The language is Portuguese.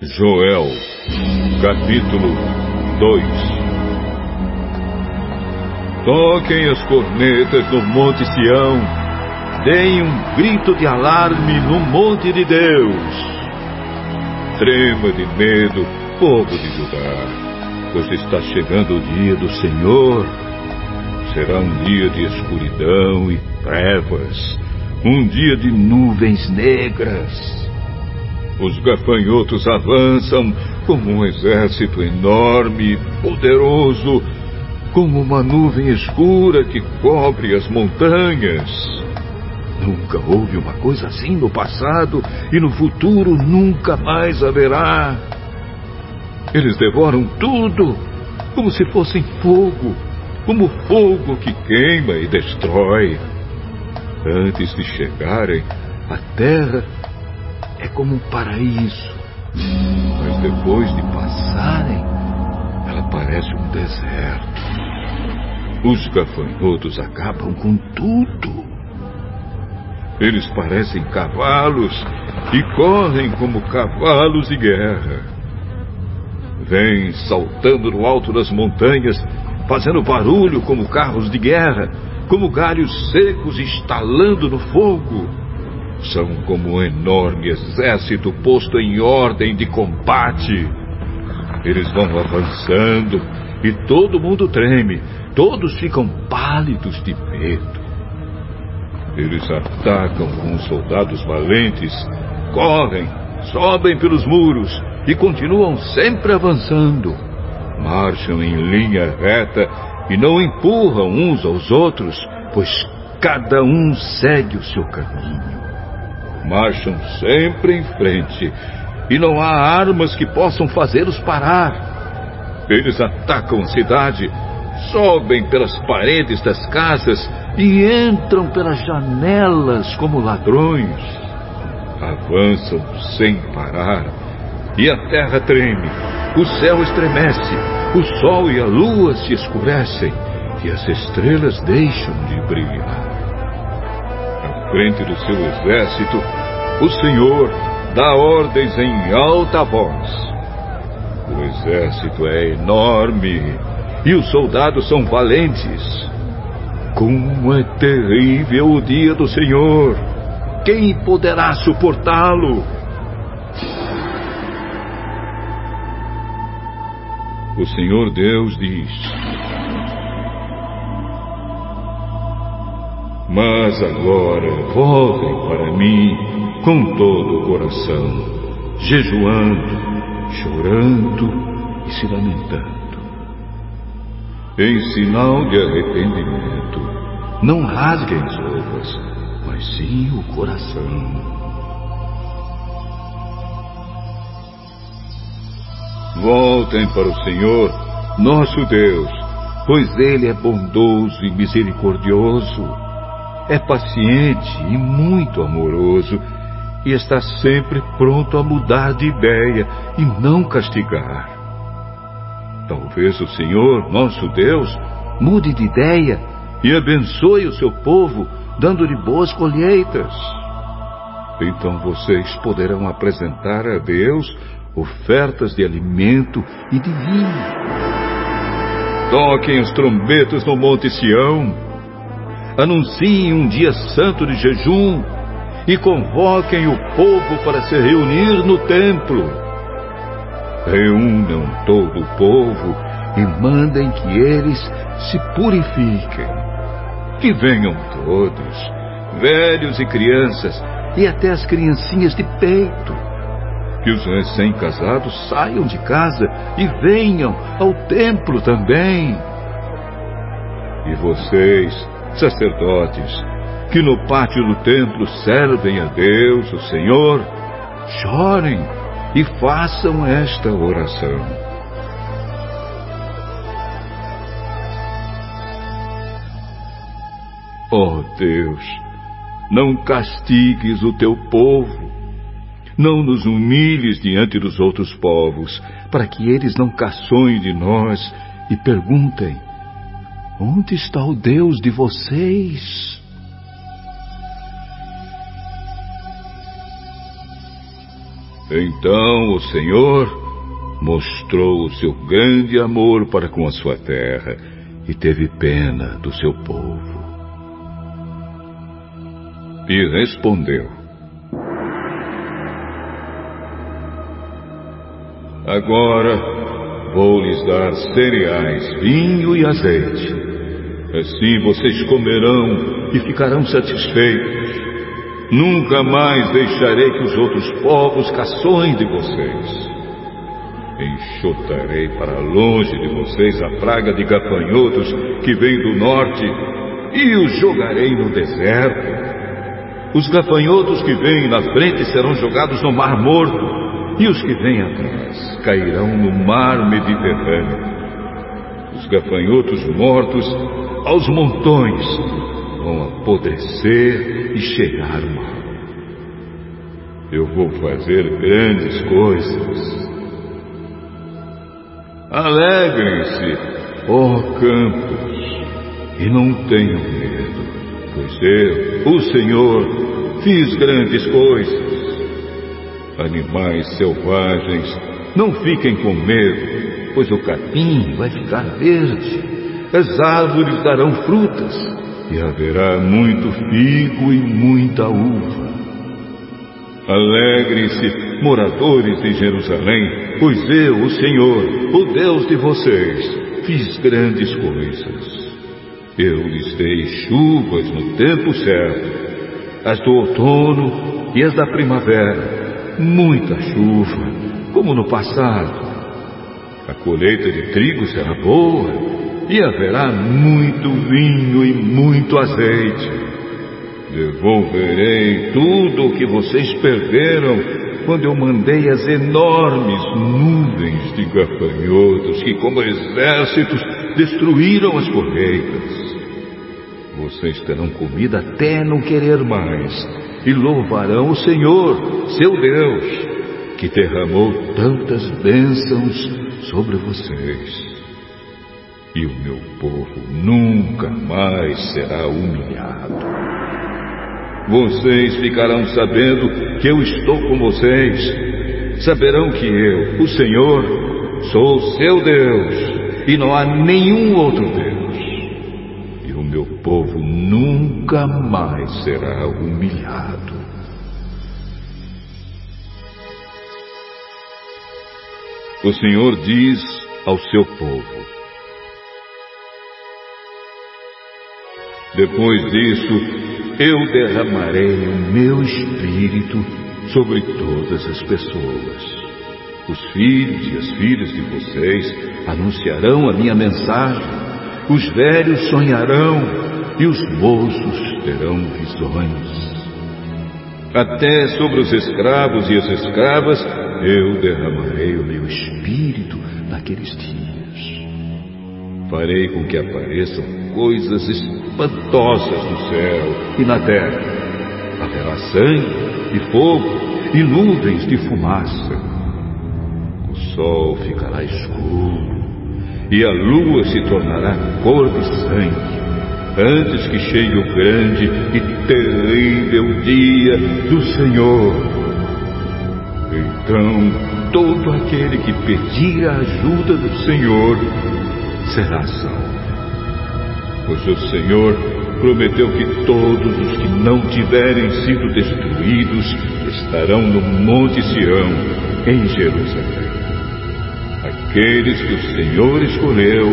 Joel, capítulo 2 Toquem as cornetas no Monte Sião, deem um grito de alarme no Monte de Deus. Trema de medo, povo de Judá, pois está chegando o dia do Senhor. Será um dia de escuridão e trevas, um dia de nuvens negras os gafanhotos avançam como um exército enorme e poderoso, como uma nuvem escura que cobre as montanhas. Nunca houve uma coisa assim no passado e no futuro nunca mais haverá. Eles devoram tudo, como se fossem fogo, como fogo que queima e destrói. Antes de chegarem, a terra é como um paraíso. Mas depois de passarem, ela parece um deserto. Os gafanhotos acabam com tudo. Eles parecem cavalos e correm como cavalos de guerra. Vêm saltando no alto das montanhas, fazendo barulho como carros de guerra, como galhos secos estalando no fogo. São como um enorme exército posto em ordem de combate. Eles vão avançando e todo mundo treme, todos ficam pálidos de medo. Eles atacam com os soldados valentes, correm, sobem pelos muros e continuam sempre avançando. Marcham em linha reta e não empurram uns aos outros, pois cada um segue o seu caminho marcham sempre em frente e não há armas que possam fazê-los parar. Eles atacam a cidade, sobem pelas paredes das casas e entram pelas janelas como ladrões. Avançam sem parar e a terra treme, o céu estremece, o sol e a lua se escurecem e as estrelas deixam de brilhar frente do seu exército, o Senhor dá ordens em alta voz. O exército é enorme e os soldados são valentes. Como é terrível o dia do Senhor! Quem poderá suportá-lo? O Senhor Deus diz: Mas agora voltem para mim com todo o coração, jejuando, chorando e se lamentando. Em sinal de arrependimento, não rasguem as roupas, mas sim o coração. Voltem para o Senhor, nosso Deus, pois Ele é bondoso e misericordioso é paciente e muito amoroso e está sempre pronto a mudar de ideia e não castigar. Talvez o Senhor, nosso Deus, mude de ideia e abençoe o seu povo, dando-lhe boas colheitas. Então vocês poderão apresentar a Deus ofertas de alimento e de vinho. Toquem os trombetas no Monte Sião anunciem um dia santo de jejum e convoquem o povo para se reunir no templo. Reúnam todo o povo e mandem que eles se purifiquem. Que venham todos, velhos e crianças, e até as criancinhas de peito. Que os recém-casados saiam de casa e venham ao templo também. E vocês, sacerdotes, que no pátio do templo servem a Deus, o Senhor, chorem e façam esta oração. Ó oh Deus, não castigues o teu povo, não nos humilhes diante dos outros povos, para que eles não caçoem de nós e perguntem: Onde está o Deus de vocês? Então o Senhor mostrou o seu grande amor para com a sua terra e teve pena do seu povo. E respondeu: Agora vou lhes dar cereais, vinho e azeite. Assim vocês comerão e ficarão satisfeitos. Nunca mais deixarei que os outros povos caçoem de vocês. Enxotarei para longe de vocês a praga de gafanhotos que vem do norte e os jogarei no deserto. Os gafanhotos que vêm na frente serão jogados no Mar Morto e os que vêm atrás cairão no Mar Mediterrâneo. Os gafanhotos mortos aos montões vão apodrecer e chegar mal. Eu vou fazer grandes coisas. Alegrem-se, ó campos, e não tenham medo, pois eu, o Senhor, fiz grandes coisas. Animais selvagens, não fiquem com medo, pois o capim vai ficar verde, as árvores darão frutas, e haverá muito figo e muita uva. Alegrem-se, moradores de Jerusalém, pois eu, o Senhor, o Deus de vocês, fiz grandes coisas. Eu lhes dei chuvas no tempo certo, as do outono e as da primavera, muita chuva, como no passado. A colheita de trigo será boa e haverá muito vinho e muito azeite. Devolverei tudo o que vocês perderam quando eu mandei as enormes nuvens de gafanhotos que, como exércitos, destruíram as colheitas. Vocês terão comida até não querer mais e louvarão o Senhor, seu Deus, que derramou tantas bênçãos sobre vocês e o meu povo nunca mais será humilhado. Vocês ficarão sabendo que eu estou com vocês. Saberão que eu, o Senhor, sou seu Deus e não há nenhum outro Deus. E o meu povo nunca mais será humilhado. O Senhor diz ao seu povo: Depois disso, eu derramarei o meu espírito sobre todas as pessoas. Os filhos e as filhas de vocês anunciarão a minha mensagem, os velhos sonharão e os moços terão visões. Até sobre os escravos e as escravas eu derramarei o meu espírito naqueles dias. Farei com que apareçam coisas espantosas no céu e na terra. Haverá sangue e fogo e nuvens de fumaça. O sol ficará escuro e a lua se tornará cor de sangue antes que chegue o grande e terrível dia do Senhor. Então, todo aquele que pedir a ajuda do Senhor será salvo pois o Senhor prometeu que todos os que não tiverem sido destruídos estarão no Monte Sião, em Jerusalém. Aqueles que o Senhor escolheu